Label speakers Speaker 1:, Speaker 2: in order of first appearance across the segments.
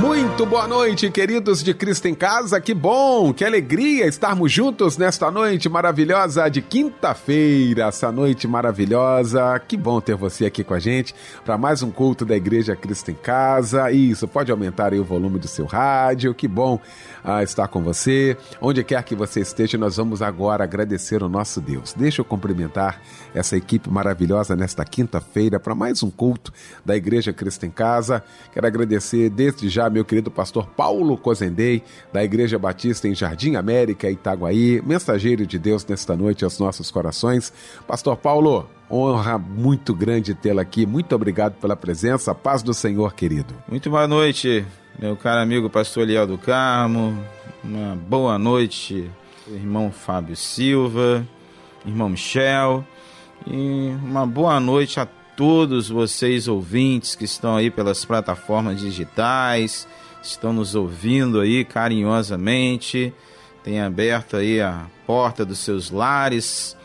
Speaker 1: Muito boa noite, queridos de Cristo em Casa. Que bom, que alegria estarmos juntos nesta noite maravilhosa de quinta-feira. Essa noite maravilhosa. Que bom ter você aqui com a gente para mais um culto da Igreja Cristo em Casa. Isso, pode aumentar aí o volume do seu rádio. Que bom ah, estar com você. Onde quer que você esteja, nós vamos agora agradecer o nosso Deus. Deixa eu cumprimentar essa equipe maravilhosa nesta quinta-feira para mais um culto da Igreja Cristo em Casa. Quero agradecer desde já meu querido pastor Paulo Cozendei, da Igreja Batista em Jardim América, Itaguaí, mensageiro de Deus nesta noite aos nossos corações. Pastor Paulo, honra muito grande tê-lo aqui. Muito obrigado pela presença. Paz do Senhor, querido.
Speaker 2: Muito boa noite, meu caro amigo pastor Eliel do Carmo. Uma boa noite, irmão Fábio Silva, irmão Michel. E uma boa noite a todos vocês ouvintes que estão aí pelas plataformas digitais, estão nos ouvindo aí carinhosamente, tem aberto aí a porta dos seus lares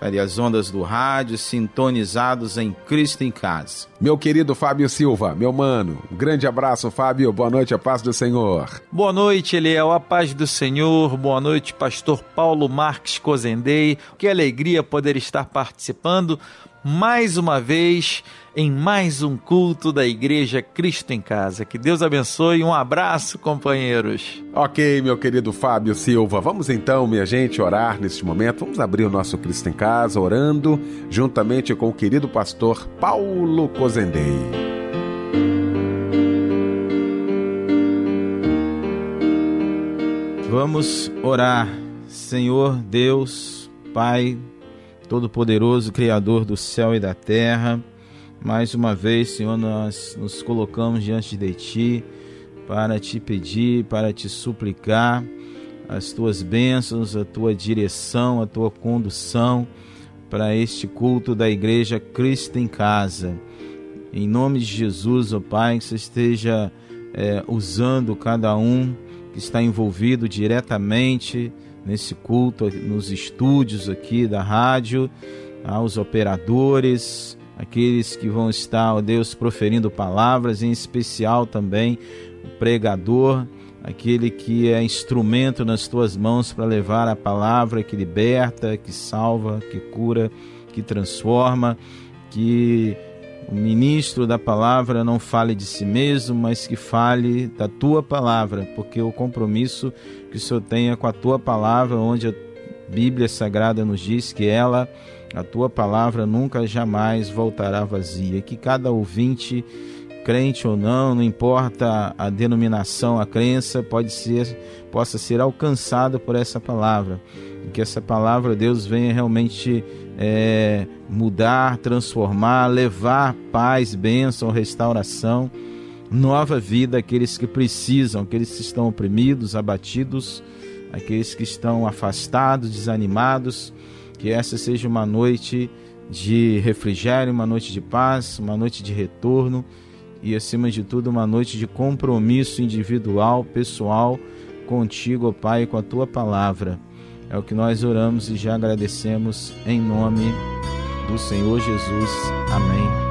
Speaker 2: para as ondas do rádio, sintonizados em Cristo em Casa.
Speaker 1: Meu querido Fábio Silva, meu mano, um grande abraço, Fábio, boa noite, a paz do Senhor.
Speaker 3: Boa noite, Eliel, a paz do Senhor, boa noite, pastor Paulo Marques Cozendei, que alegria poder estar participando mais uma vez em mais um culto da Igreja Cristo em Casa. Que Deus abençoe. Um abraço, companheiros.
Speaker 1: Ok, meu querido Fábio Silva. Vamos então, minha gente, orar neste momento. Vamos abrir o nosso Cristo em Casa orando juntamente com o querido pastor Paulo Cozendei.
Speaker 2: Vamos orar. Senhor Deus, Pai Todo-Poderoso, Criador do céu e da terra. Mais uma vez, Senhor, nós nos colocamos diante de Ti para te pedir, para te suplicar as tuas bênçãos, a tua direção, a tua condução para este culto da Igreja Cristo em Casa. Em nome de Jesus, ó Pai, que você esteja é, usando cada um que está envolvido diretamente nesse culto, nos estúdios aqui da rádio, aos operadores, aqueles que vão estar, ó Deus, proferindo palavras, em especial também o pregador, aquele que é instrumento nas tuas mãos para levar a palavra que liberta, que salva, que cura, que transforma, que o ministro da palavra não fale de si mesmo, mas que fale da tua palavra, porque o compromisso que o Senhor tenha com a tua palavra, onde a Bíblia Sagrada nos diz que ela, a tua palavra, nunca jamais voltará vazia. Que cada ouvinte, crente ou não, não importa a denominação, a crença, pode ser, possa ser alcançado por essa palavra. E que essa palavra, Deus, venha realmente é, mudar, transformar, levar paz, bênção, restauração, nova vida àqueles que precisam, aqueles que estão oprimidos, abatidos, aqueles que estão afastados, desanimados. Que essa seja uma noite de refrigério, uma noite de paz, uma noite de retorno e, acima de tudo, uma noite de compromisso individual, pessoal contigo, ó Pai, com a tua palavra. É o que nós oramos e já agradecemos em nome do Senhor Jesus. Amém amém.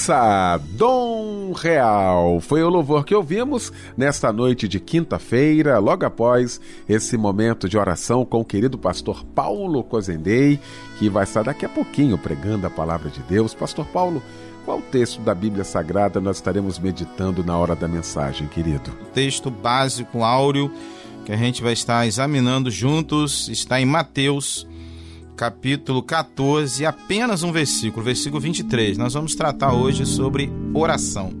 Speaker 1: Melissa, Dom Real. Foi o louvor que ouvimos nesta noite de quinta-feira, logo após esse momento de oração com o querido pastor Paulo Cozendei, que vai estar daqui a pouquinho pregando a palavra de Deus. Pastor Paulo, qual texto da Bíblia Sagrada nós estaremos meditando na hora da mensagem, querido?
Speaker 2: O texto básico, áureo, que a gente vai estar examinando juntos, está em Mateus capítulo 14, apenas um versículo, versículo 23. Nós vamos tratar hoje sobre oração.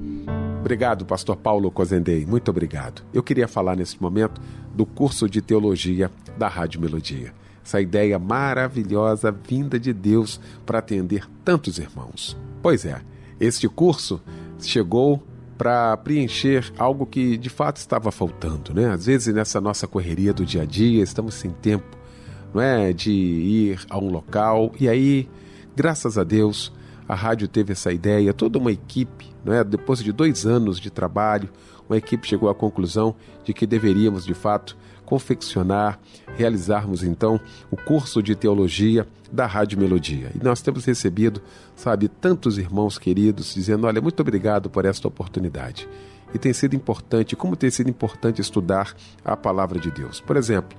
Speaker 1: Obrigado, pastor Paulo Cozendei. Muito obrigado. Eu queria falar nesse momento do curso de teologia da Rádio Melodia. Essa ideia maravilhosa vinda de Deus para atender tantos irmãos. Pois é, este curso chegou para preencher algo que de fato estava faltando, né? Às vezes nessa nossa correria do dia a dia, estamos sem tempo não é, de ir a um local. E aí, graças a Deus, a rádio teve essa ideia, toda uma equipe, não é, depois de dois anos de trabalho, uma equipe chegou à conclusão de que deveríamos, de fato, confeccionar, realizarmos então o curso de teologia da Rádio Melodia. E nós temos recebido, sabe, tantos irmãos queridos dizendo: olha, muito obrigado por esta oportunidade. E tem sido importante, como tem sido importante estudar a palavra de Deus. Por exemplo,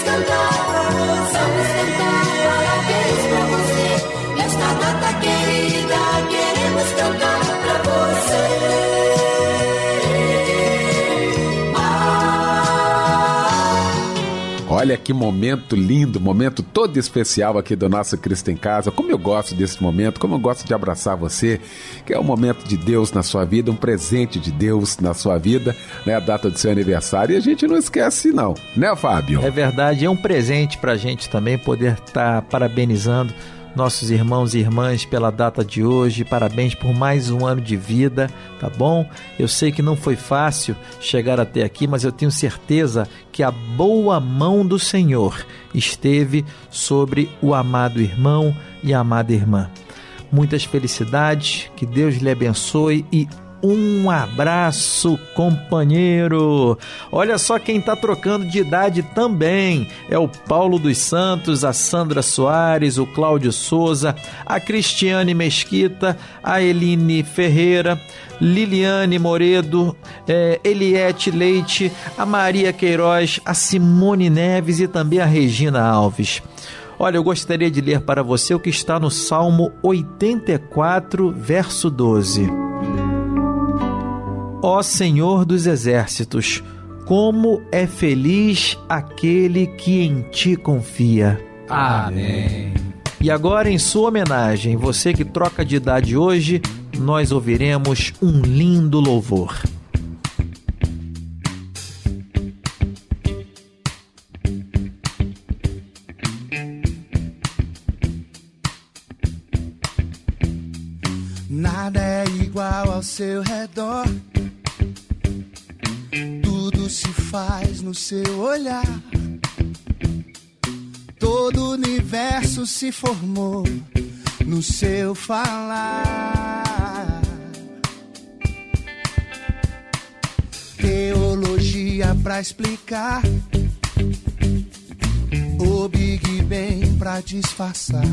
Speaker 1: cantar. Olha que momento lindo, momento todo especial aqui do nosso Cristo em Casa. Como eu gosto desse momento, como eu gosto de abraçar você, que é um momento de Deus na sua vida, um presente de Deus na sua vida, né? A data do seu aniversário. E a gente não esquece, não, né, Fábio?
Speaker 3: É verdade, é um presente pra gente também poder estar tá parabenizando nossos irmãos e irmãs pela data de hoje. Parabéns por mais um ano de vida, tá bom? Eu sei que não foi fácil chegar até aqui, mas eu tenho certeza que a boa mão do Senhor esteve sobre o amado irmão e a amada irmã. Muitas felicidades, que Deus lhe abençoe e um abraço, companheiro. Olha só quem está trocando de idade também. É o Paulo dos Santos, a Sandra Soares, o Cláudio Souza, a Cristiane Mesquita, a Eline Ferreira, Liliane Moredo, é, Eliette Leite, a Maria Queiroz, a Simone Neves e também a Regina Alves. Olha, eu gostaria de ler para você o que está no Salmo 84, verso 12. Ó Senhor dos exércitos, como é feliz aquele que em ti confia.
Speaker 2: Amém.
Speaker 3: E agora, em sua homenagem, você que troca de idade hoje, nós ouviremos um lindo louvor.
Speaker 4: Nada é igual ao seu redor se faz no seu olhar. Todo o universo se formou no seu falar. Teologia pra explicar. O Big Bang pra disfarçar.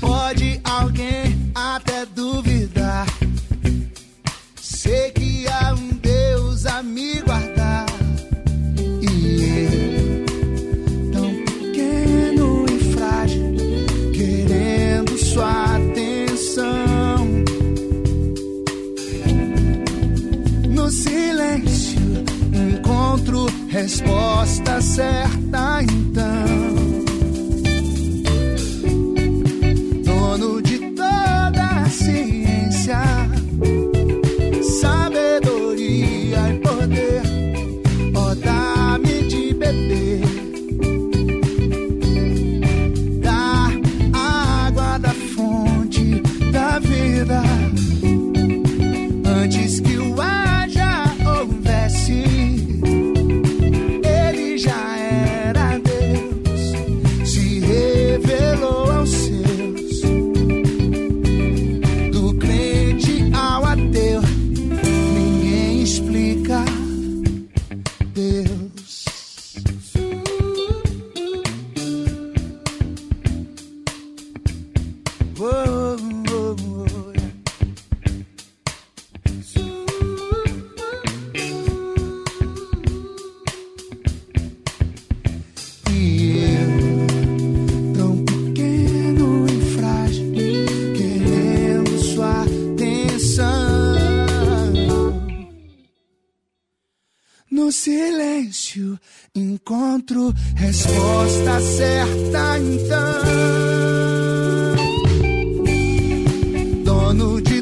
Speaker 4: Pode alguém até duvidar.
Speaker 5: resposta certa. Dono de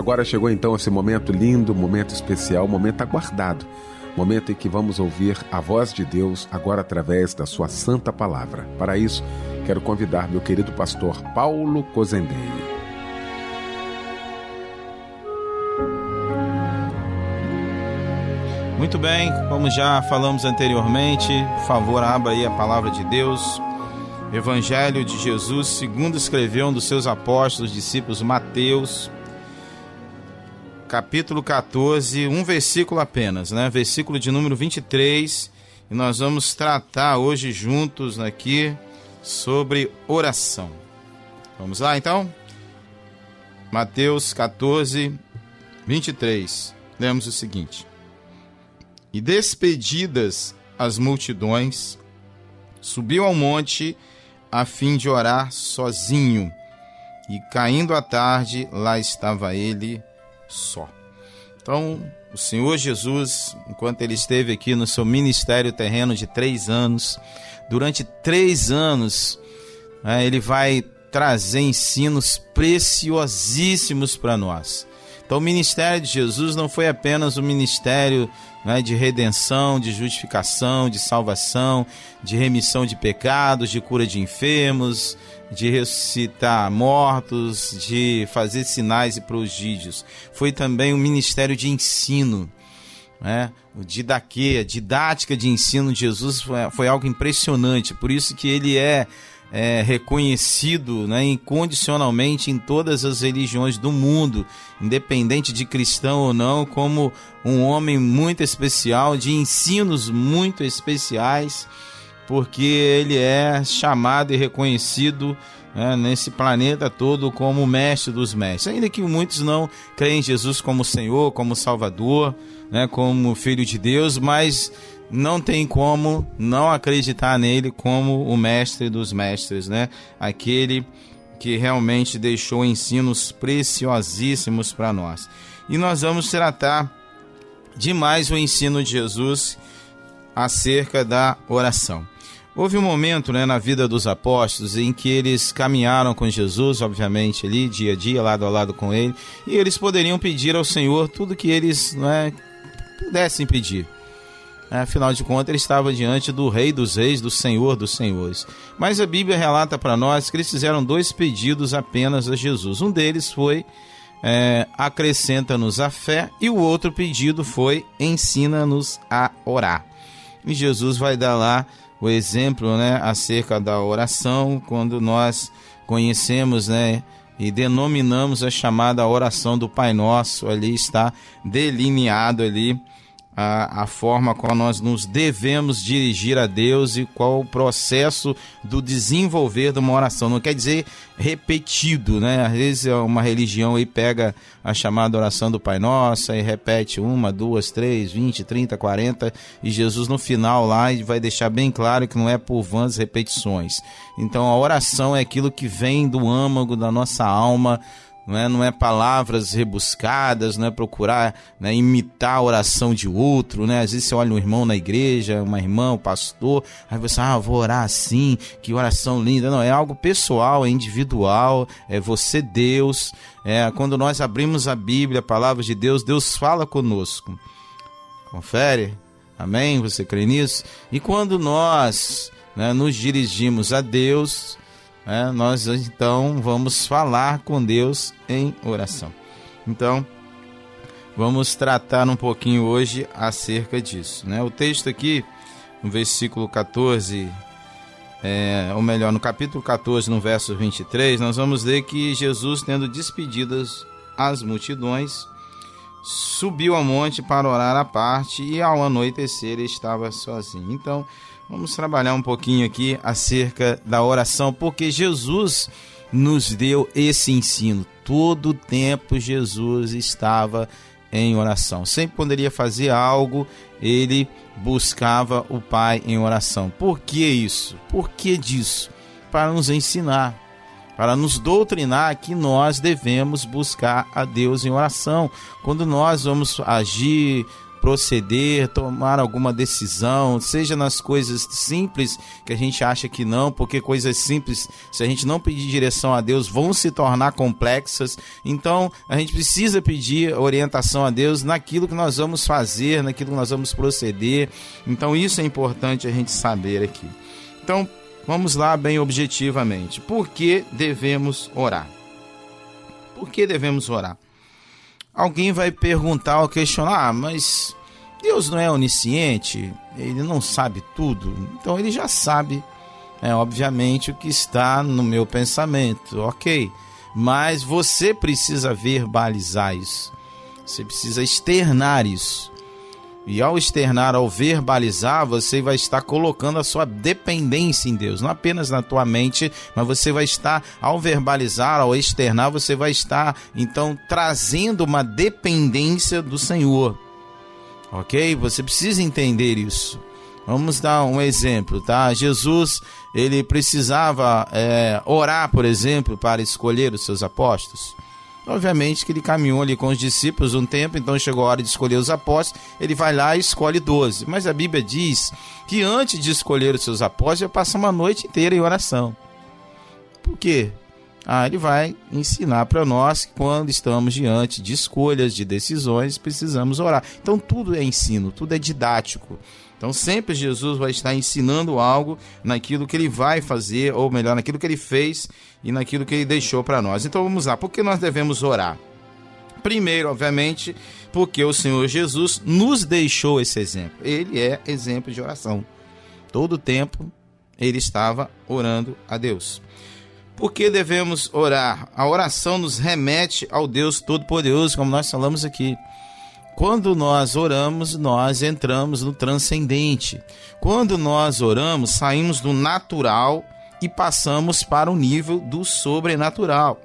Speaker 1: agora chegou então esse momento lindo, momento especial, momento aguardado. Momento em que vamos ouvir a voz de Deus agora através da sua santa palavra. Para isso, quero convidar meu querido pastor Paulo Cozendei.
Speaker 2: Muito bem, como já falamos anteriormente, por favor, abra aí a palavra de Deus. Evangelho de Jesus, segundo escreveu um dos seus apóstolos, discípulos, Mateus, capítulo 14, um versículo apenas, né? Versículo de número 23. E nós vamos tratar hoje juntos aqui sobre oração. Vamos lá então? Mateus 14, 23. Lemos o seguinte: E despedidas as multidões, subiu ao monte a fim de orar sozinho. E caindo a tarde, lá estava ele só. Então, o Senhor Jesus, enquanto ele esteve aqui no seu ministério terreno de três anos, durante três anos, né, ele vai trazer ensinos preciosíssimos para nós. Então, o ministério de Jesus não foi apenas um ministério né, de redenção, de justificação, de salvação, de remissão de pecados, de cura de enfermos, de ressuscitar mortos, de fazer sinais e prodígios. Foi também um ministério de ensino. Né? O didaquê, a didática de ensino de Jesus foi, foi algo impressionante. Por isso que ele é é, reconhecido né, incondicionalmente em todas as religiões do mundo, independente de cristão ou não, como um homem muito especial, de ensinos muito especiais, porque ele é chamado e reconhecido né, nesse planeta todo como mestre dos mestres. Ainda que muitos não creem em Jesus como Senhor, como Salvador, né, como Filho de Deus, mas não tem como não acreditar nele como o mestre dos mestres, né? Aquele que realmente deixou ensinos preciosíssimos para nós. E nós vamos tratar de mais o ensino de Jesus acerca da oração. Houve um momento né, na vida dos apóstolos em que eles caminharam com Jesus, obviamente, ali, dia a dia, lado a lado com ele, e eles poderiam pedir ao Senhor tudo que eles né, pudessem pedir. Afinal de contas, ele estava diante do Rei dos Reis, do Senhor dos Senhores. Mas a Bíblia relata para nós que eles fizeram dois pedidos apenas a Jesus. Um deles foi é, acrescenta-nos a fé, e o outro pedido foi ensina-nos a orar. E Jesus vai dar lá o exemplo né, acerca da oração, quando nós conhecemos né, e denominamos a chamada oração do Pai Nosso, ali está delineado ali a, a forma qual nós nos devemos dirigir a Deus e qual o processo do desenvolver de uma oração. Não quer dizer repetido, né? Às vezes uma religião aí pega a chamada oração do Pai Nosso e repete uma, duas, três, vinte, trinta, quarenta e Jesus no final lá vai deixar bem claro que não é por vãs repetições. Então a oração é aquilo que vem do âmago da nossa alma, não é, não é palavras rebuscadas, não é procurar né, imitar a oração de outro, né? Às vezes você olha um irmão na igreja, uma irmã, um pastor, aí você, ah, vou orar assim, que oração linda. Não, é algo pessoal, é individual, é você, Deus. É, quando nós abrimos a Bíblia, a palavra de Deus, Deus fala conosco. Confere? Amém? Você crê nisso? E quando nós né, nos dirigimos a Deus, é, nós então vamos falar com Deus em oração. Então, vamos tratar um pouquinho hoje acerca disso. Né? O texto aqui, no versículo 14, é, ou melhor, no capítulo 14, no verso 23, nós vamos ler que Jesus, tendo despedidas as multidões, subiu ao monte para orar à parte e ao anoitecer estava sozinho. Então, Vamos trabalhar um pouquinho aqui acerca da oração, porque Jesus nos deu esse ensino. Todo tempo Jesus estava em oração. Sempre poderia fazer algo, ele buscava o Pai em oração. Por que isso? Por que disso? Para nos ensinar, para nos doutrinar que nós devemos buscar a Deus em oração. Quando nós vamos agir, proceder, tomar alguma decisão, seja nas coisas simples que a gente acha que não, porque coisas simples, se a gente não pedir direção a Deus, vão se tornar complexas. Então, a gente precisa pedir orientação a Deus naquilo que nós vamos fazer, naquilo que nós vamos proceder. Então, isso é importante a gente saber aqui. Então, vamos lá bem objetivamente. Por que devemos orar? Por que devemos orar? Alguém vai perguntar ou questionar, ah, mas Deus não é onisciente, ele não sabe tudo, então ele já sabe, é, obviamente, o que está no meu pensamento, ok. Mas você precisa verbalizar isso, você precisa externar isso. E ao externar, ao verbalizar, você vai estar colocando a sua dependência em Deus, não apenas na tua mente, mas você vai estar, ao verbalizar, ao externar, você vai estar então trazendo uma dependência do Senhor. Ok? Você precisa entender isso. Vamos dar um exemplo, tá? Jesus, ele precisava é, orar, por exemplo, para escolher os seus apóstolos. Obviamente que ele caminhou ali com os discípulos um tempo, então chegou a hora de escolher os apóstolos, ele vai lá e escolhe 12. Mas a Bíblia diz que antes de escolher os seus apóstolos, ele passa uma noite inteira em oração. Por quê? Ah, ele vai ensinar para nós que quando estamos diante de escolhas, de decisões, precisamos orar. Então tudo é ensino, tudo é didático. Então sempre Jesus vai estar ensinando algo naquilo que ele vai fazer, ou melhor, naquilo que ele fez e naquilo que ele deixou para nós. Então vamos lá, por que nós devemos orar? Primeiro, obviamente, porque o Senhor Jesus nos deixou esse exemplo. Ele é exemplo de oração. Todo o tempo ele estava orando a Deus. Por que devemos orar? A oração nos remete ao Deus Todo-Poderoso, como nós falamos aqui. Quando nós oramos, nós entramos no transcendente. Quando nós oramos, saímos do natural e passamos para o nível do sobrenatural.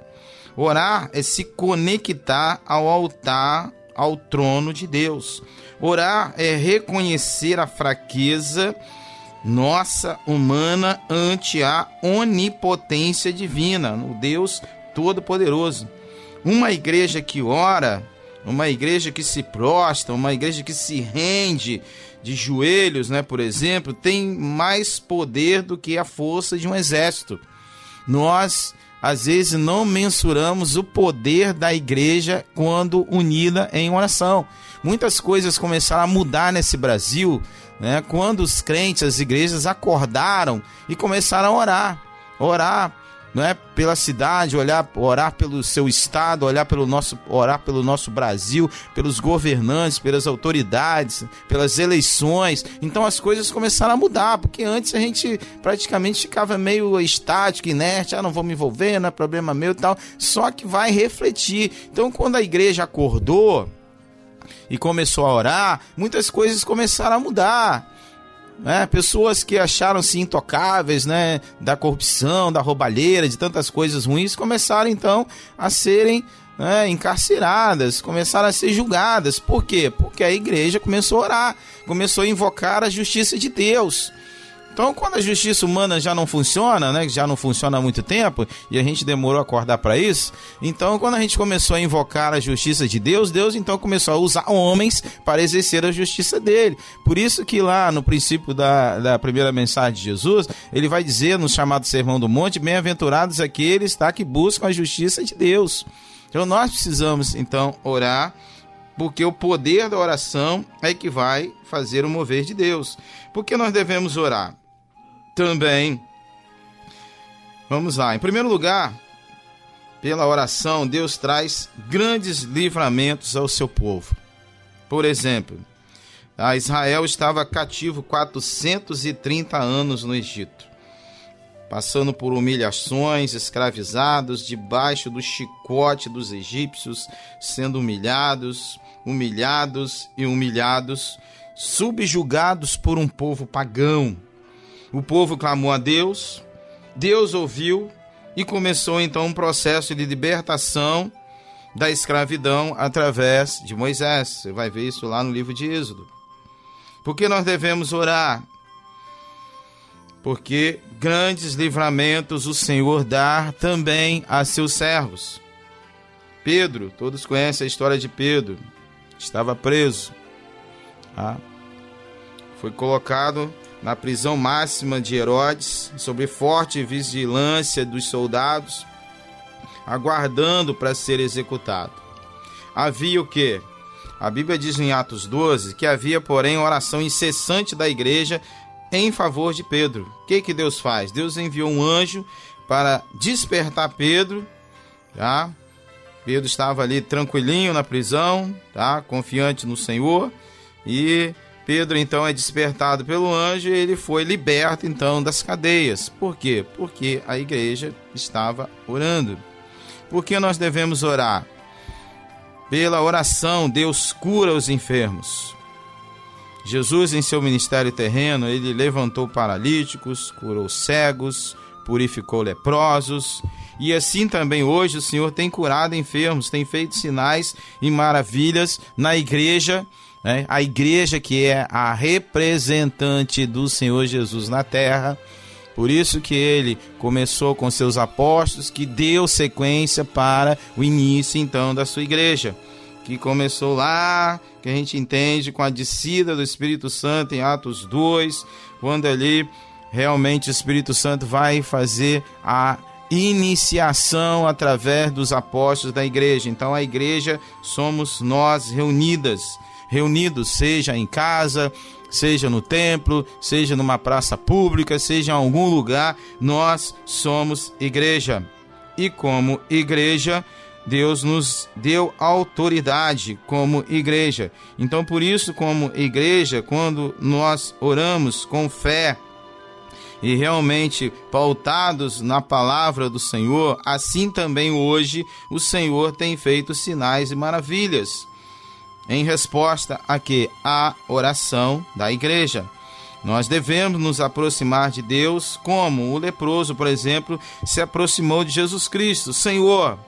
Speaker 2: Orar é se conectar ao altar, ao trono de Deus. Orar é reconhecer a fraqueza nossa humana ante a onipotência divina, o Deus Todo-Poderoso. Uma igreja que ora uma igreja que se prostra, uma igreja que se rende de joelhos, né, por exemplo, tem mais poder do que a força de um exército. Nós às vezes não mensuramos o poder da igreja quando unida em oração. Muitas coisas começaram a mudar nesse Brasil, né, quando os crentes, as igrejas acordaram e começaram a orar. Orar não é pela cidade, olhar, orar pelo seu estado, olhar pelo nosso, orar pelo nosso Brasil, pelos governantes, pelas autoridades, pelas eleições. Então as coisas começaram a mudar, porque antes a gente praticamente ficava meio estático, inerte, ah, não vou me envolver, não é problema meu e tal. Só que vai refletir. Então quando a igreja acordou e começou a orar, muitas coisas começaram a mudar né? Pessoas que acharam-se intocáveis, né? Da corrupção, da roubalheira, de tantas coisas ruins, começaram então a serem né, encarceradas, começaram a ser julgadas. Por quê? Porque a igreja começou a orar, começou a invocar a justiça de Deus. Então, quando a justiça humana já não funciona, né, já não funciona há muito tempo, e a gente demorou a acordar para isso, então quando a gente começou a invocar a justiça de Deus, Deus então começou a usar homens para exercer a justiça dele. Por isso que lá no princípio da, da primeira mensagem de Jesus, ele vai dizer no chamado Sermão do Monte, bem-aventurados aqueles tá, que buscam a justiça de Deus. Então nós precisamos então orar, porque o poder da oração é que vai fazer o mover de Deus. Por que nós devemos orar? Também. Vamos lá. Em primeiro lugar, pela oração, Deus traz grandes livramentos ao seu povo. Por exemplo, a Israel estava cativo 430 anos no Egito, passando por humilhações, escravizados, debaixo do chicote dos egípcios, sendo humilhados, humilhados e humilhados, subjugados por um povo pagão o povo clamou a Deus, Deus ouviu e começou então um processo de libertação da escravidão através de Moisés. Você vai ver isso lá no livro de Êxodo. Por que nós devemos orar? Porque grandes livramentos o Senhor dá também a seus servos. Pedro, todos conhecem a história de Pedro, estava preso. Tá? Foi colocado na prisão máxima de Herodes, sob forte vigilância dos soldados, aguardando para ser executado. Havia o que? A Bíblia diz em Atos 12 que havia, porém, oração incessante da igreja em favor de Pedro. O que, que Deus faz? Deus enviou um anjo para despertar Pedro, tá? Pedro estava ali tranquilinho na prisão, tá? Confiante no Senhor e Pedro então é despertado pelo anjo e ele foi liberto então das cadeias. Por quê? Porque a igreja estava orando. Por que nós devemos orar? Pela oração, Deus cura os enfermos. Jesus, em seu ministério terreno, ele levantou paralíticos, curou cegos, purificou leprosos. E assim também hoje o Senhor tem curado enfermos, tem feito sinais e maravilhas na igreja né? a igreja que é a representante do Senhor Jesus na terra. Por isso que ele começou com seus apóstolos, que deu sequência para o início então da sua igreja, que começou lá, que a gente entende com a descida do Espírito Santo em Atos 2, quando ali realmente o Espírito Santo vai fazer a iniciação através dos apóstolos da igreja. Então a igreja somos nós reunidas reunidos, seja em casa, seja no templo, seja numa praça pública, seja em algum lugar, nós somos igreja. E como igreja, Deus nos deu autoridade como igreja. Então, por isso, como igreja, quando nós oramos com fé e realmente pautados na palavra do Senhor, assim também hoje o Senhor tem feito sinais e maravilhas em resposta a que a oração da igreja. Nós devemos nos aproximar de Deus como o leproso, por exemplo, se aproximou de Jesus Cristo. Senhor,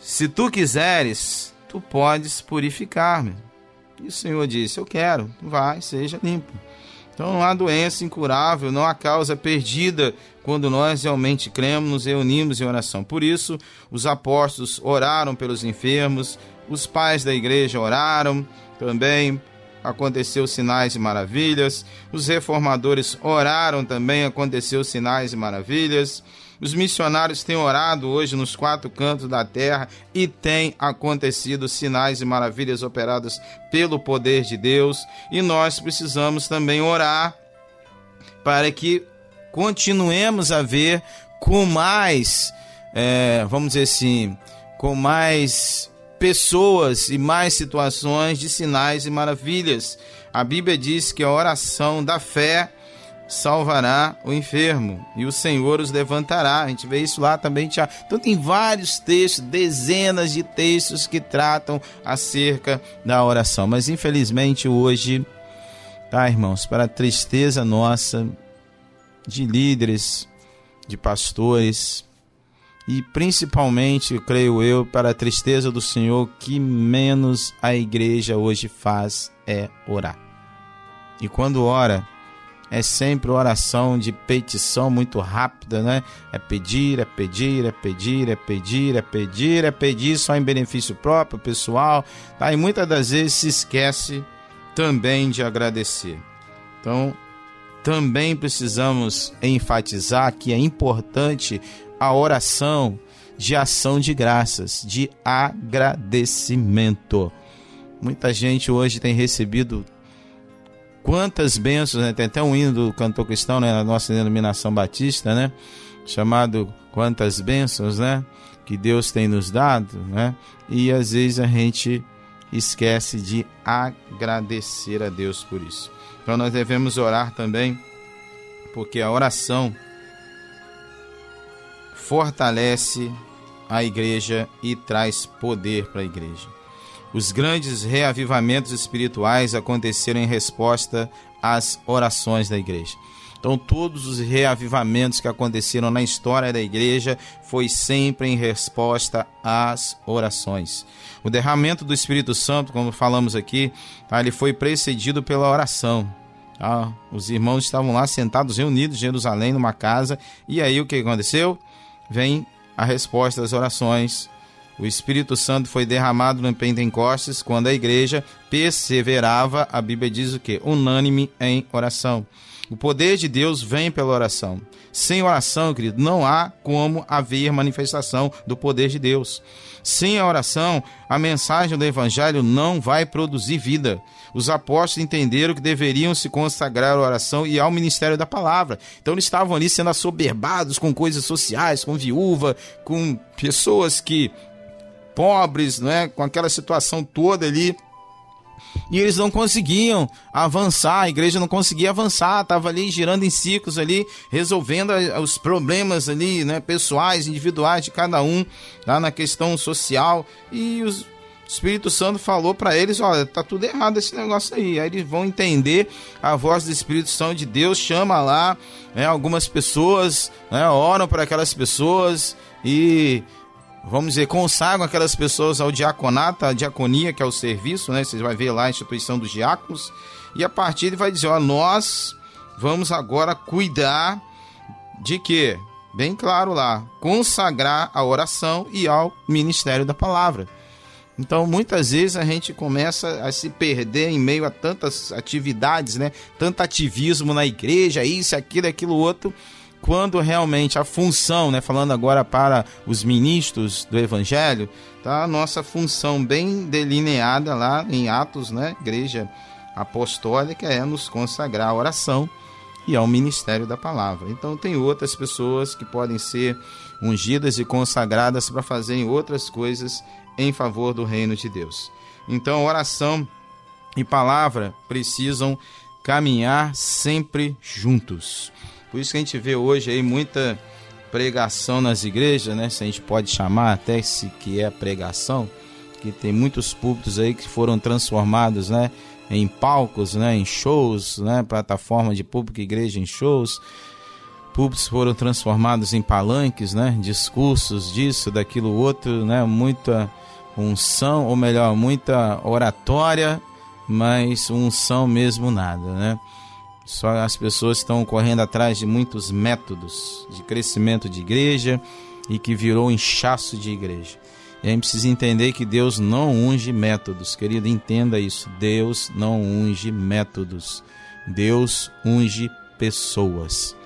Speaker 2: se tu quiseres, tu podes purificar-me. E o Senhor disse: Eu quero, vai, seja limpo. Então não há doença incurável, não há causa perdida quando nós realmente cremos, nos reunimos em oração. Por isso, os apóstolos oraram pelos enfermos, os pais da igreja oraram também, aconteceu sinais e maravilhas. Os reformadores oraram também, aconteceu sinais e maravilhas. Os missionários têm orado hoje nos quatro cantos da terra e tem acontecido sinais e maravilhas operadas pelo poder de Deus. E nós precisamos também orar para que continuemos a ver com mais, é, vamos dizer assim, com mais pessoas e mais situações de sinais e maravilhas. A Bíblia diz que a oração da fé salvará o enfermo e o Senhor os levantará. A gente vê isso lá também. Então tem vários textos, dezenas de textos que tratam acerca da oração. Mas infelizmente hoje, tá, irmãos, para a tristeza nossa de líderes, de pastores, e principalmente, creio eu, para a tristeza do Senhor, que menos a igreja hoje faz é orar. E quando ora, é sempre oração de petição muito rápida, né? É pedir, é pedir, é pedir, é pedir, é pedir, é pedir só em benefício próprio, pessoal, tá? E muitas das vezes se esquece também de agradecer. Então, também precisamos enfatizar que é importante a oração de ação de graças, de agradecimento. Muita gente hoje tem recebido quantas bênçãos, né? Tem até um hino do cantor cristão, né? Na nossa denominação batista, né? Chamado Quantas Bênçãos, né? Que Deus tem nos dado, né? E às vezes a gente esquece de agradecer a Deus por isso. Então nós devemos orar também, porque a oração fortalece a igreja e traz poder para a igreja. Os grandes reavivamentos espirituais aconteceram em resposta às orações da igreja. Então, todos os reavivamentos que aconteceram na história da igreja foi sempre em resposta às orações. O derramamento do Espírito Santo, como falamos aqui, tá, ele foi precedido pela oração. Tá? Os irmãos estavam lá sentados, reunidos em Jerusalém, numa casa, e aí o que aconteceu? Vem a resposta às orações. O Espírito Santo foi derramado no Pentecostes quando a igreja perseverava, a Bíblia diz o que? Unânime em oração. O poder de Deus vem pela oração. Sem oração, querido, não há como haver manifestação do poder de Deus. Sem a oração, a mensagem do Evangelho não vai produzir vida. Os apóstolos entenderam que deveriam se consagrar à oração e ao ministério da palavra. Então eles estavam ali sendo assoberbados com coisas sociais, com viúva, com pessoas que pobres, não é? com aquela situação toda ali e eles não conseguiam avançar, a igreja não conseguia avançar, estava ali girando em ciclos ali, resolvendo os problemas ali, né, pessoais, individuais de cada um, lá na questão social, e os, Espírito Santo falou para eles, olha, tá tudo errado esse negócio aí. Aí eles vão entender a voz do Espírito Santo de Deus, chama lá, né, algumas pessoas, né, oram para aquelas pessoas e vamos dizer, consagram aquelas pessoas ao diaconato, a diaconia, que é o serviço, né? Você vai ver lá a instituição dos diáconos. E a partir ele vai dizer, ó, nós vamos agora cuidar de quê? Bem claro lá, consagrar a oração e ao ministério da palavra. Então, muitas vezes a gente começa a se perder em meio a tantas atividades, né? Tanto ativismo na igreja, isso, aquilo, aquilo outro quando realmente a função, né, falando agora para os ministros do evangelho, tá a nossa função bem delineada lá em Atos, né, igreja apostólica é nos consagrar à oração e ao ministério da palavra. Então tem outras pessoas que podem ser ungidas e consagradas para fazerem outras coisas em favor do reino de Deus. Então oração e palavra precisam caminhar sempre juntos. Por isso que a gente vê hoje aí muita pregação nas igrejas, né? Se a gente pode chamar até se que é pregação, que tem muitos púlpitos aí que foram transformados, né? Em palcos, né? Em shows, né? Plataforma de público, igreja em shows. Púlpitos foram transformados em palanques, né? Discursos disso, daquilo outro, né? Muita unção, ou melhor, muita oratória, mas unção mesmo nada, né? Só as pessoas estão correndo atrás de muitos métodos de crescimento de igreja e que virou inchaço de igreja. E a gente precisa entender que Deus não unge métodos, querido, entenda isso. Deus não unge métodos. Deus unge pessoas.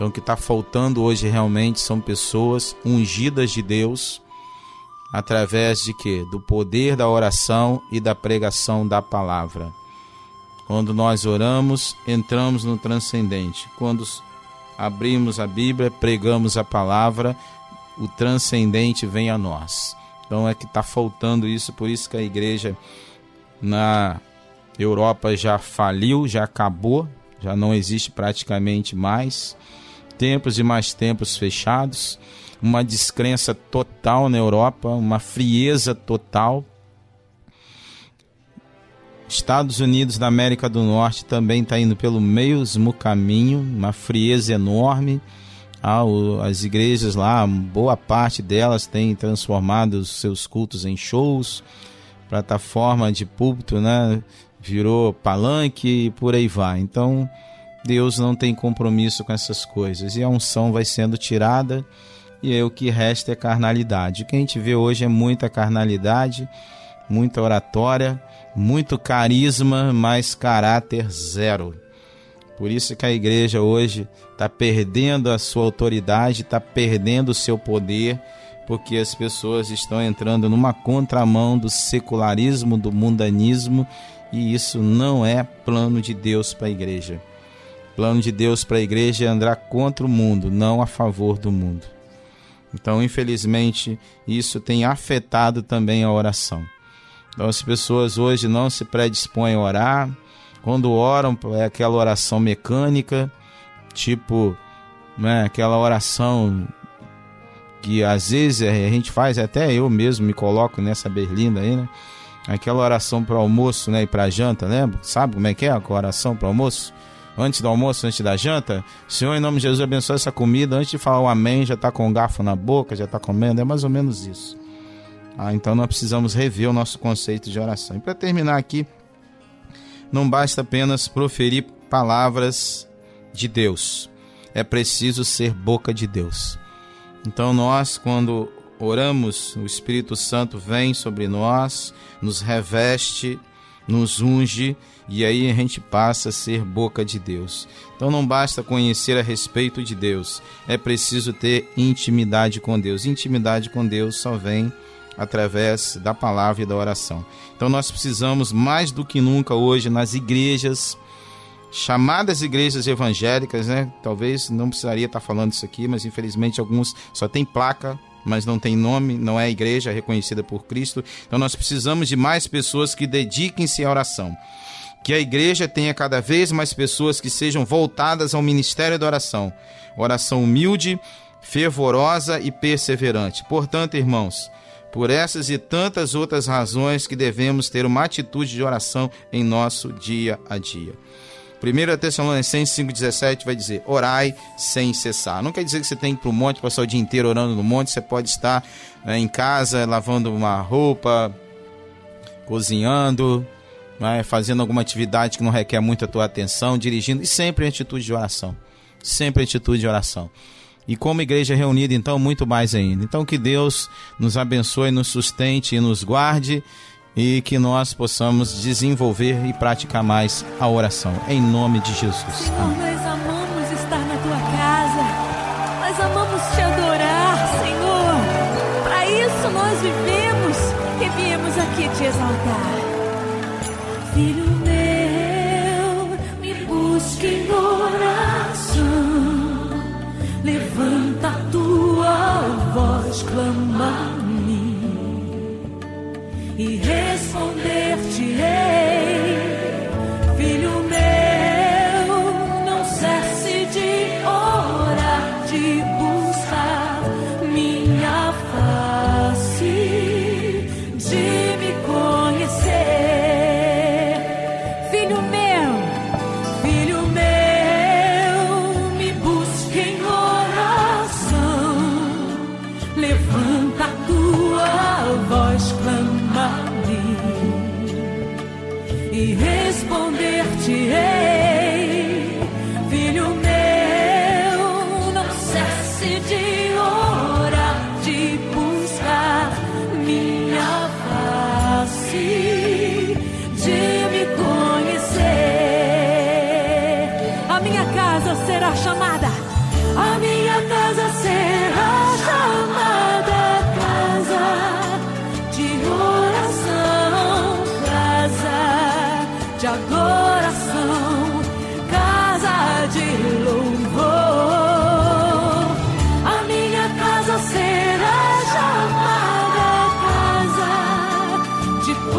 Speaker 2: Então o que está faltando hoje realmente são pessoas ungidas de Deus através de quê? Do poder da oração e da pregação da palavra. Quando nós oramos, entramos no transcendente. Quando abrimos a Bíblia, pregamos a palavra, o transcendente vem a nós. Então é que está faltando isso, por isso que a igreja na Europa já faliu, já acabou, já não existe praticamente mais. Tempos e mais tempos fechados, uma descrença total na Europa, uma frieza total. Estados Unidos da América do Norte também está indo pelo mesmo caminho, uma frieza enorme. Ah, as igrejas lá, boa parte delas tem transformado os seus cultos em shows, plataforma de púlpito, né? Virou palanque e por aí vai. Então, Deus não tem compromisso com essas coisas e a unção vai sendo tirada e aí o que resta é carnalidade. O que a gente vê hoje é muita carnalidade, muita oratória, muito carisma, mas caráter zero. Por isso que a igreja hoje está perdendo a sua autoridade, está perdendo o seu poder, porque as pessoas estão entrando numa contramão do secularismo, do mundanismo, e isso não é plano de Deus para a igreja. Plano de Deus para a igreja é andar contra o mundo, não a favor do mundo. Então, infelizmente, isso tem afetado também a oração. Então, as pessoas hoje não se predispõem a orar. Quando oram, é aquela oração mecânica, tipo, né, aquela oração que às vezes a gente faz, até eu mesmo me coloco nessa berlinda aí, né? Aquela oração para almoço né, e para janta, lembra? Sabe como é que é a oração para almoço? Antes do almoço, antes da janta. Senhor, em nome de Jesus, abençoe essa comida. Antes de falar o amém, já está com o garfo na boca, já está comendo. É mais ou menos isso. Ah, então nós precisamos rever o nosso conceito de oração. E para terminar aqui, não basta apenas proferir palavras de Deus. É preciso ser boca de Deus. Então nós, quando oramos, o Espírito Santo vem sobre nós, nos reveste, nos unge e aí a gente passa a ser boca de Deus. Então não basta conhecer a respeito de Deus, é preciso ter intimidade com Deus. Intimidade com Deus só vem através da palavra e da oração. Então nós precisamos mais do que nunca hoje nas igrejas chamadas igrejas evangélicas, né? Talvez não precisaria estar falando isso aqui, mas infelizmente alguns só tem placa mas não tem nome, não é igreja reconhecida por Cristo. Então nós precisamos de mais pessoas que dediquem-se à oração que a igreja tenha cada vez mais pessoas que sejam voltadas ao ministério da oração. Oração humilde, fervorosa e perseverante. Portanto, irmãos, por essas e tantas outras razões que devemos ter uma atitude de oração em nosso dia a dia. 1 Tessalonicenses 5,17 vai dizer: orai sem cessar. Não quer dizer que você tem que ir para o monte, passar o dia inteiro orando no monte. Você pode estar né, em casa lavando uma roupa, cozinhando, né, fazendo alguma atividade que não requer muito a tua atenção, dirigindo, e sempre em atitude de oração. Sempre em atitude de oração. E como igreja reunida, então, muito mais ainda. Então, que Deus nos abençoe, nos sustente e nos guarde e que nós possamos desenvolver e praticar mais a oração. Em nome de Jesus.
Speaker 6: Senhor,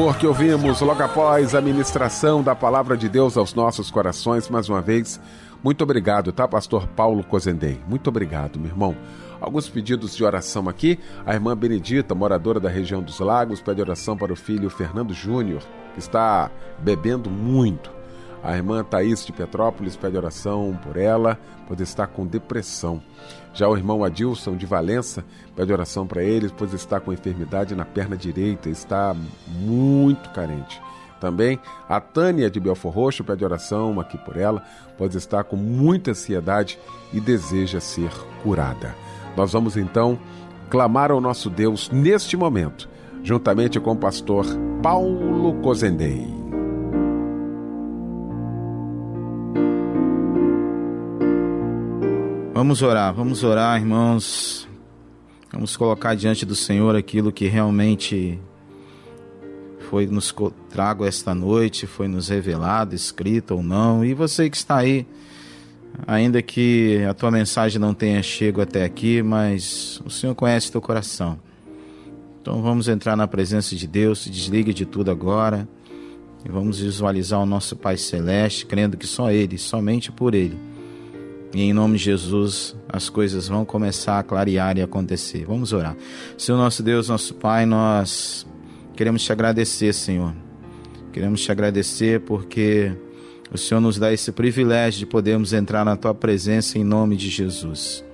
Speaker 1: louvor que ouvimos logo após a ministração da palavra de Deus aos nossos corações. Mais uma vez, muito obrigado, tá, pastor Paulo Cozendei? Muito obrigado, meu irmão. Alguns pedidos de oração aqui. A irmã Benedita, moradora da região dos Lagos, pede oração para o filho Fernando Júnior, que está bebendo muito. A irmã Thaís de Petrópolis pede oração por ela, pois está com depressão. Já o irmão Adilson de Valença pede oração para ele, pois está com enfermidade na perna direita, está muito carente. Também a Tânia de Belfor Roxo pede oração aqui por ela, pois está com muita ansiedade e deseja ser curada. Nós vamos então clamar ao nosso Deus neste momento, juntamente com o pastor Paulo Cozendei.
Speaker 2: Vamos orar, vamos orar, irmãos. Vamos colocar diante do Senhor aquilo que realmente foi nos trago esta noite, foi nos revelado, escrito ou não. E você que está aí, ainda que a tua mensagem não tenha chego até aqui, mas o Senhor conhece teu coração. Então vamos entrar na presença de Deus, se desligue de tudo agora e vamos visualizar o nosso Pai Celeste, crendo que só Ele, somente por Ele e em nome de Jesus, as coisas vão começar a clarear e acontecer. Vamos orar. Senhor nosso Deus, nosso Pai, nós queremos te agradecer, Senhor. Queremos te agradecer porque o Senhor nos dá esse privilégio de podermos entrar na tua presença em nome de Jesus.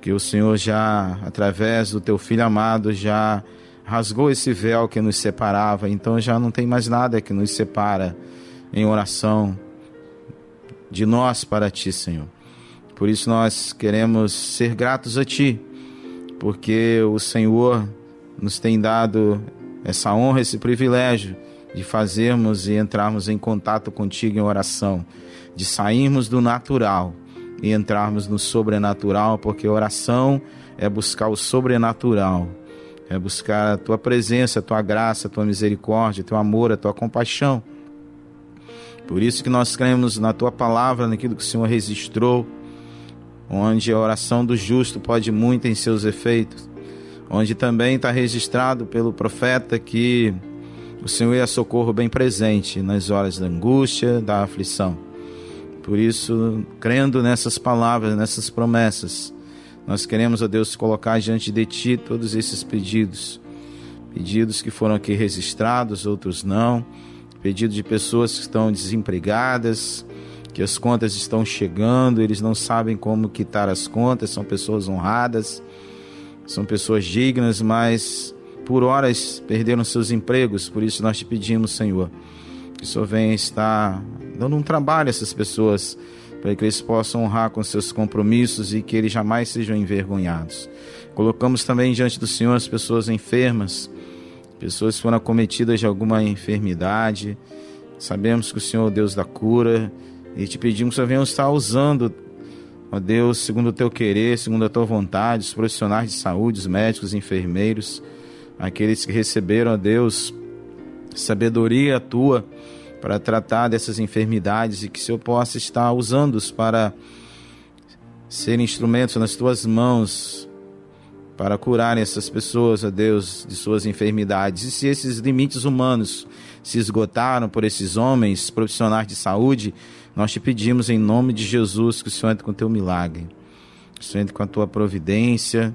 Speaker 2: Que o Senhor já, através do teu filho amado, já rasgou esse véu que nos separava, então já não tem mais nada que nos separa em oração de nós para ti, Senhor. Por isso nós queremos ser gratos a ti, porque o Senhor nos tem dado essa honra, esse privilégio de fazermos e entrarmos em contato contigo em oração, de sairmos do natural e entrarmos no sobrenatural, porque oração é buscar o sobrenatural, é buscar a tua presença, a tua graça, a tua misericórdia, o teu amor, a tua compaixão. Por isso que nós cremos na tua palavra, naquilo que o Senhor registrou, onde a oração do justo pode muito em seus efeitos, onde também está registrado pelo profeta que o Senhor é socorro bem presente nas horas da angústia, da aflição. Por isso, crendo nessas palavras, nessas promessas, nós queremos, ó Deus, colocar diante de Ti todos esses pedidos. Pedidos que foram aqui registrados, outros não pedido de pessoas que estão desempregadas, que as contas estão chegando, eles não sabem como quitar as contas, são pessoas honradas, são pessoas dignas, mas por horas perderam seus empregos, por isso nós te pedimos, Senhor, Que o Senhor venha estar dando um trabalho a essas pessoas, para que eles possam honrar com seus compromissos e que eles jamais sejam envergonhados. Colocamos também diante do Senhor as pessoas enfermas, pessoas foram acometidas de alguma enfermidade. Sabemos que o Senhor é o Deus da cura e te pedimos que o Senhor estar usando, ó Deus, segundo o teu querer, segundo a tua vontade, os profissionais de saúde, os médicos, os enfermeiros, aqueles que receberam, ó Deus, sabedoria tua para tratar dessas enfermidades e que o Senhor possa estar usando-os para ser instrumentos nas tuas mãos para curar essas pessoas, ó Deus, de suas enfermidades. E se esses limites humanos se esgotaram por esses homens profissionais de saúde, nós te pedimos em nome de Jesus que o Senhor entre com o teu milagre, que o Senhor entre com a tua providência,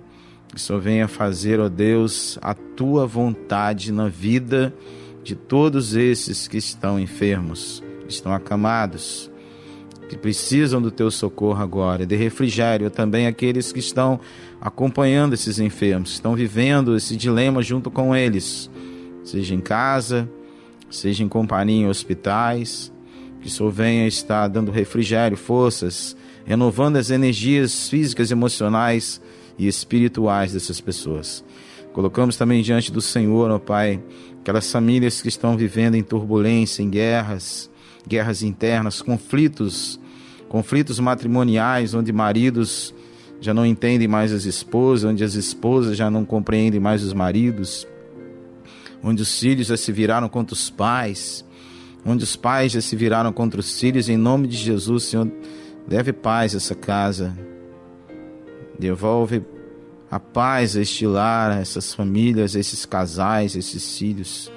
Speaker 2: que o Senhor venha fazer, ó Deus, a tua vontade na vida de todos esses que estão enfermos, que estão acamados, que precisam do teu socorro agora, de refrigério, também aqueles que estão acompanhando esses enfermos, estão vivendo esse dilema junto com eles, seja em casa, seja em companhia em hospitais, que Senhor venha estar dando refrigério, forças, renovando as energias físicas, emocionais e espirituais dessas pessoas. Colocamos também diante do Senhor, ó Pai, aquelas famílias que estão vivendo em turbulência, em guerras, guerras internas, conflitos, conflitos matrimoniais, onde maridos já não entendem mais as esposas, onde as esposas já não compreendem mais os maridos, onde os filhos já se viraram contra os pais, onde os pais já se viraram contra os filhos, em nome de Jesus, Senhor, deve paz a essa casa, devolve a paz a este lar, a essas famílias, a esses casais, a esses filhos.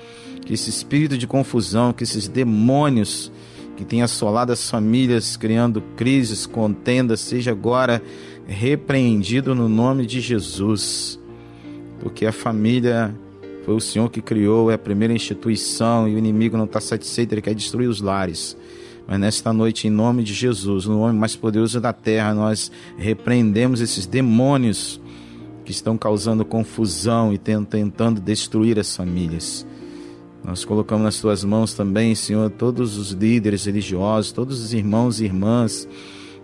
Speaker 2: Que esse espírito de confusão, que esses demônios que têm assolado as famílias, criando crises, contendas, seja agora repreendido no nome de Jesus. Porque a família foi o Senhor que criou, é a primeira instituição e o inimigo não está satisfeito, ele quer destruir os lares. Mas nesta noite, em nome de Jesus, no nome mais poderoso da terra, nós repreendemos esses demônios que estão causando confusão e tentando destruir as famílias. Nós colocamos nas tuas mãos também, Senhor, todos os líderes religiosos, todos os irmãos e irmãs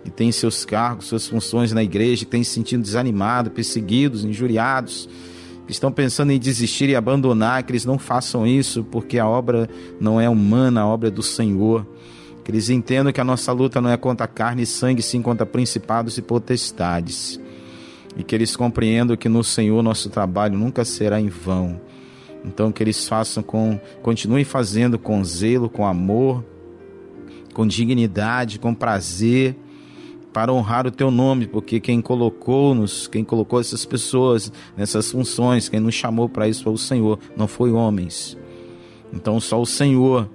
Speaker 2: que têm seus cargos, suas funções na igreja, que têm se sentido desanimados, perseguidos, injuriados, que estão pensando em desistir e abandonar, que eles não façam isso, porque a obra não é humana, a obra é do Senhor. Que eles entendam que a nossa luta não é contra carne e sangue, sim contra principados e potestades e que eles compreendam que no Senhor nosso trabalho nunca será em vão. Então que eles façam com, continuem fazendo com zelo, com amor, com dignidade, com prazer, para honrar o teu nome, porque quem colocou-nos, quem colocou essas pessoas nessas funções, quem nos chamou para isso foi o Senhor, não foi homens. Então só o Senhor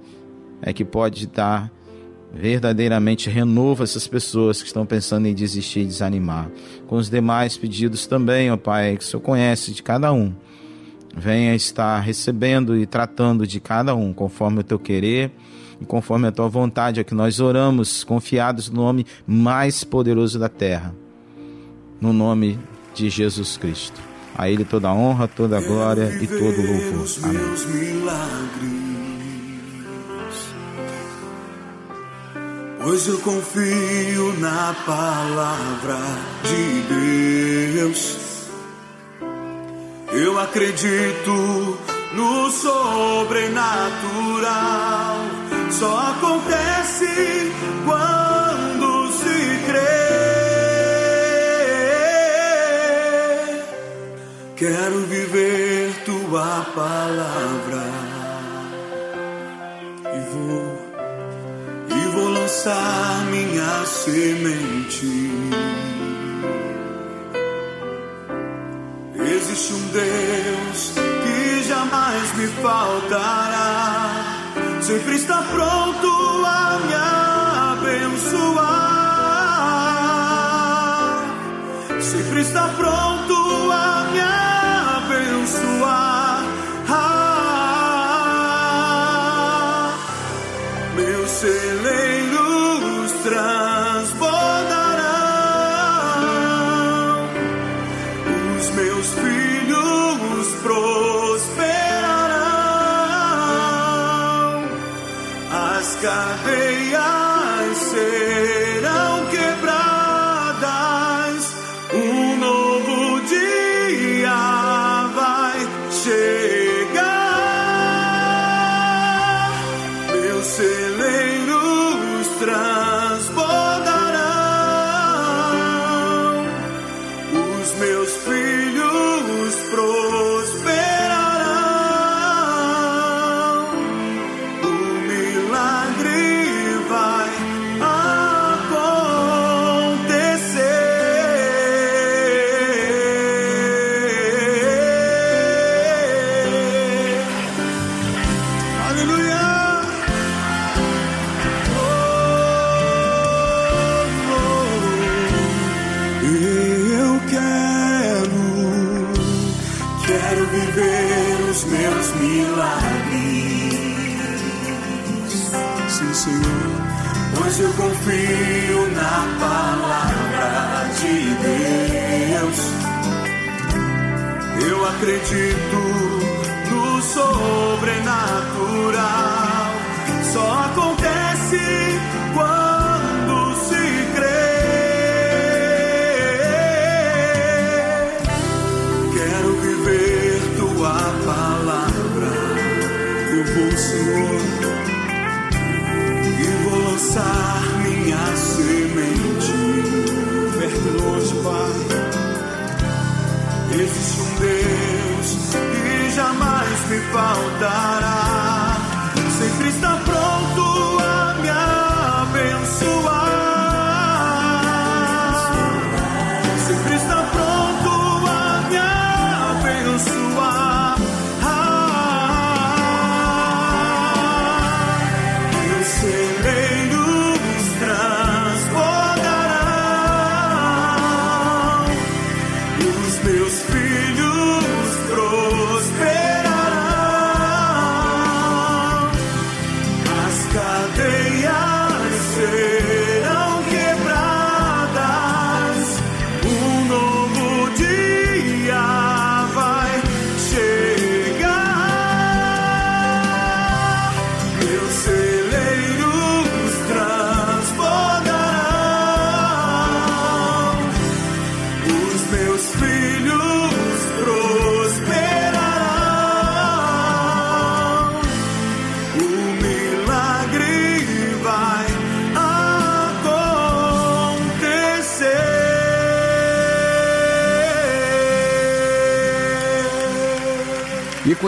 Speaker 2: é que pode dar verdadeiramente renova essas pessoas que estão pensando em desistir e desanimar. Com os demais pedidos também, ó Pai, que o Senhor conhece de cada um. Venha estar recebendo e tratando de cada um, conforme o teu querer e conforme a tua vontade, é que nós oramos, confiados no nome mais poderoso da terra, no nome de Jesus Cristo. A Ele toda a honra, toda a glória e todo o louvor. Amém.
Speaker 7: Pois eu confio na palavra de Deus. Eu acredito no sobrenatural. Só acontece quando se crê. Quero viver tua palavra lançar minha semente. Existe um Deus que jamais me faltará, sempre está pronto a acredito no sobrenatural.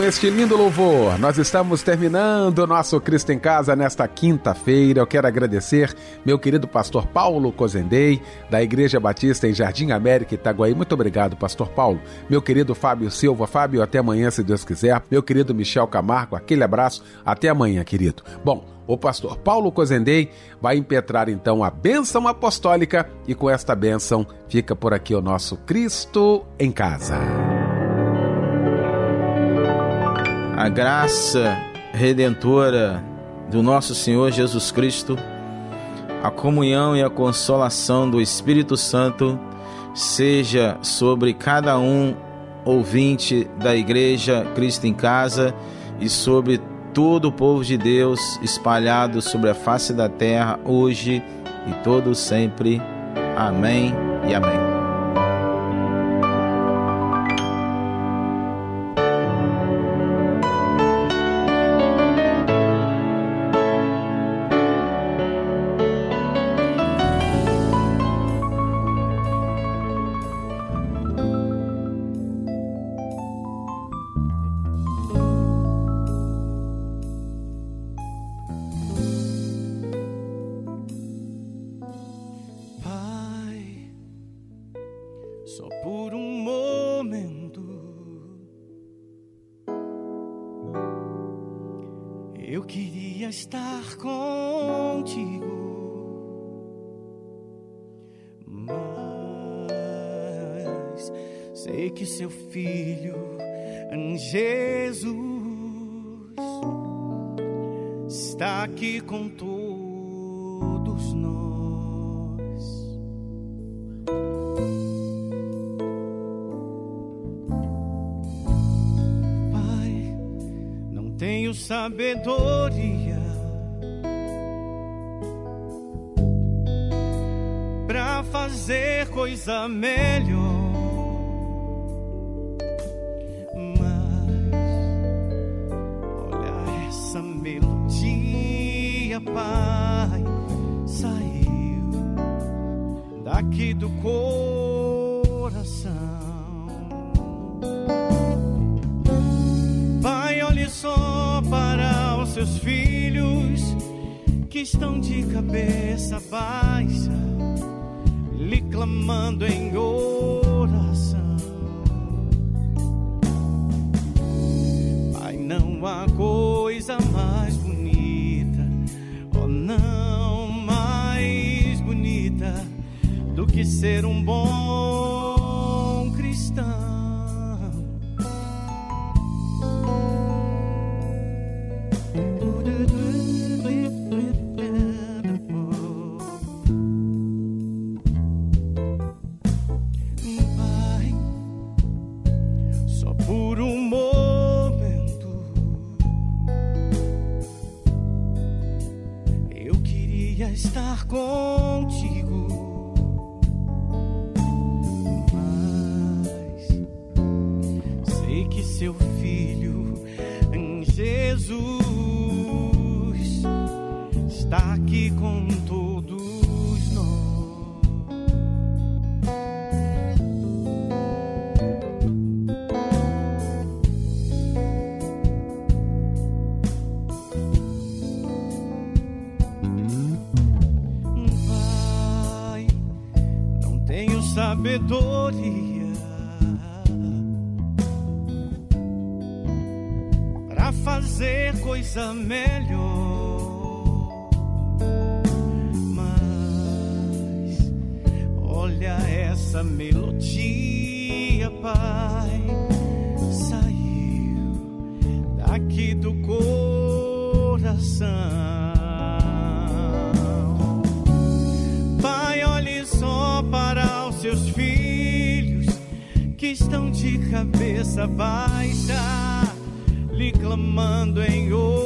Speaker 1: Este lindo louvor, nós estamos terminando o nosso Cristo em Casa nesta quinta-feira. Eu quero agradecer meu querido pastor Paulo Cozendei, da Igreja Batista em Jardim América, Itaguaí. Muito obrigado, pastor Paulo. Meu querido Fábio Silva. Fábio, até amanhã, se Deus quiser. Meu querido Michel Camargo, aquele abraço. Até amanhã, querido. Bom, o pastor Paulo Cozendei vai impetrar então a bênção apostólica e com esta bênção fica por aqui o nosso Cristo em Casa.
Speaker 2: A graça redentora do nosso Senhor Jesus Cristo, a comunhão e a consolação do Espírito Santo seja sobre cada um ouvinte da Igreja Cristo em Casa e sobre todo o povo de Deus espalhado sobre a face da terra hoje e todo sempre. Amém e amém.
Speaker 4: Coisa melhor. Mas olha essa melodia, Pai, saiu daqui do coração. Pai, olhe só para os seus filhos que estão de cabeça baixa, clamando em oração. Pai, não há coisa mais bonita, oh, não mais bonita do que ser um bom sabedoria para fazer coisa melhor. Mas olha essa melodia, Pai, saiu daqui do coração. estão de cabeça baixa, lhe clamando em ouro.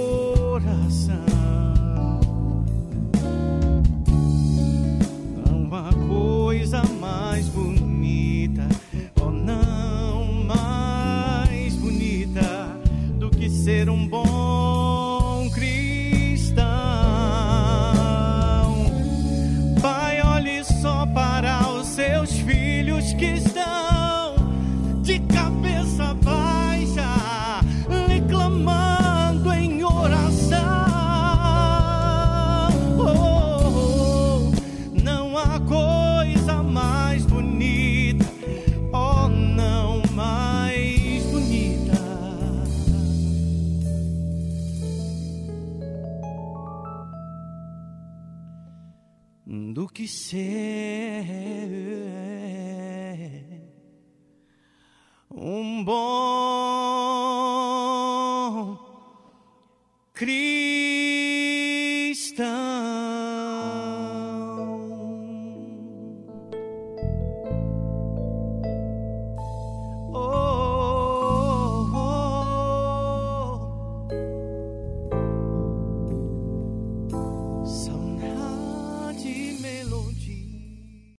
Speaker 4: say